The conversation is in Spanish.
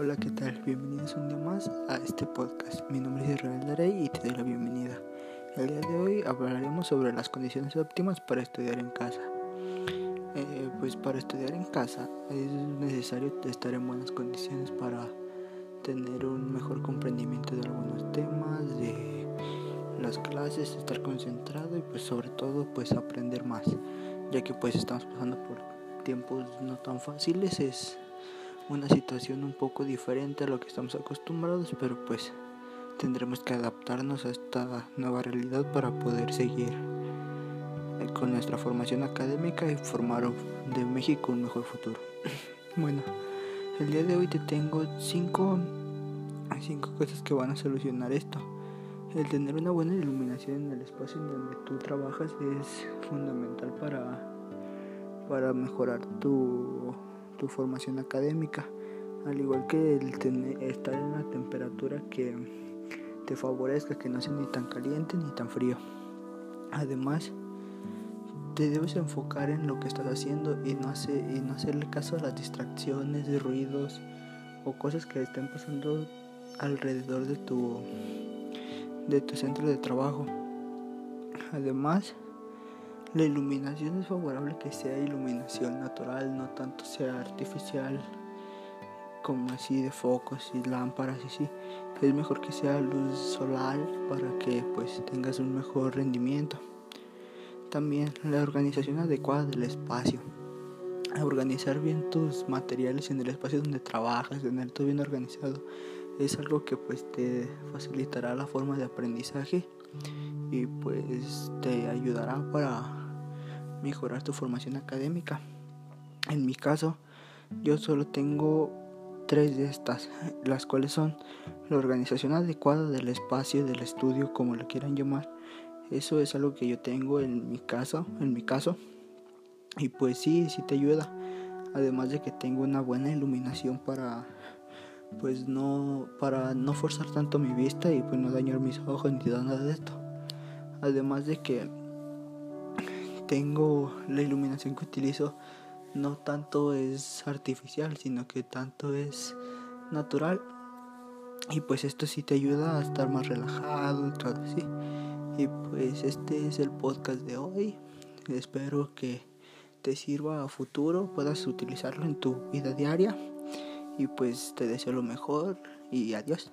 Hola, ¿qué tal? Bienvenidos un día más a este podcast. Mi nombre es Israel Darey y te doy la bienvenida. El día de hoy hablaremos sobre las condiciones óptimas para estudiar en casa. Eh, pues para estudiar en casa es necesario estar en buenas condiciones para tener un mejor comprendimiento de algunos temas, de las clases, estar concentrado y pues sobre todo pues aprender más, ya que pues estamos pasando por tiempos no tan fáciles, es una situación un poco diferente a lo que estamos acostumbrados, pero pues tendremos que adaptarnos a esta nueva realidad para poder seguir eh, con nuestra formación académica y formar de México un mejor futuro. bueno, el día de hoy te tengo cinco, cinco cosas que van a solucionar esto. El tener una buena iluminación en el espacio en donde tú trabajas es fundamental para para mejorar tu, formación académica, al igual que el tener, estar en una temperatura que te favorezca, que no sea ni tan caliente ni tan frío. Además, te debes enfocar en lo que estás haciendo y no, hacerle caso a las distracciones, ruidos o cosas que estén pasando alrededor de tu, de tu centro de trabajo. Además, la iluminación es favorable que sea iluminación natural, no tanto sea artificial como así de focos y lámparas y sí. Es mejor que sea luz solar para que pues tengas un mejor rendimiento. También la organización adecuada del espacio. Organizar bien tus materiales en el espacio donde trabajas, tener todo bien organizado, es algo que pues te facilitará la forma de aprendizaje y pues te ayudará para mejorar tu formación académica. En mi caso, yo solo tengo tres de estas, las cuales son la organización adecuada del espacio del estudio, como lo quieran llamar. Eso es algo que yo tengo en mi caso, en mi caso. Y pues sí, sí te ayuda. Además de que tengo una buena iluminación para pues no para no forzar tanto mi vista y pues no dañar mis ojos ni nada de esto. Además de que tengo la iluminación que utilizo no tanto es artificial, sino que tanto es natural. Y pues esto sí te ayuda a estar más relajado y todo así. Y pues este es el podcast de hoy. Espero que te sirva a futuro, puedas utilizarlo en tu vida diaria. Y pues te deseo lo mejor y adiós.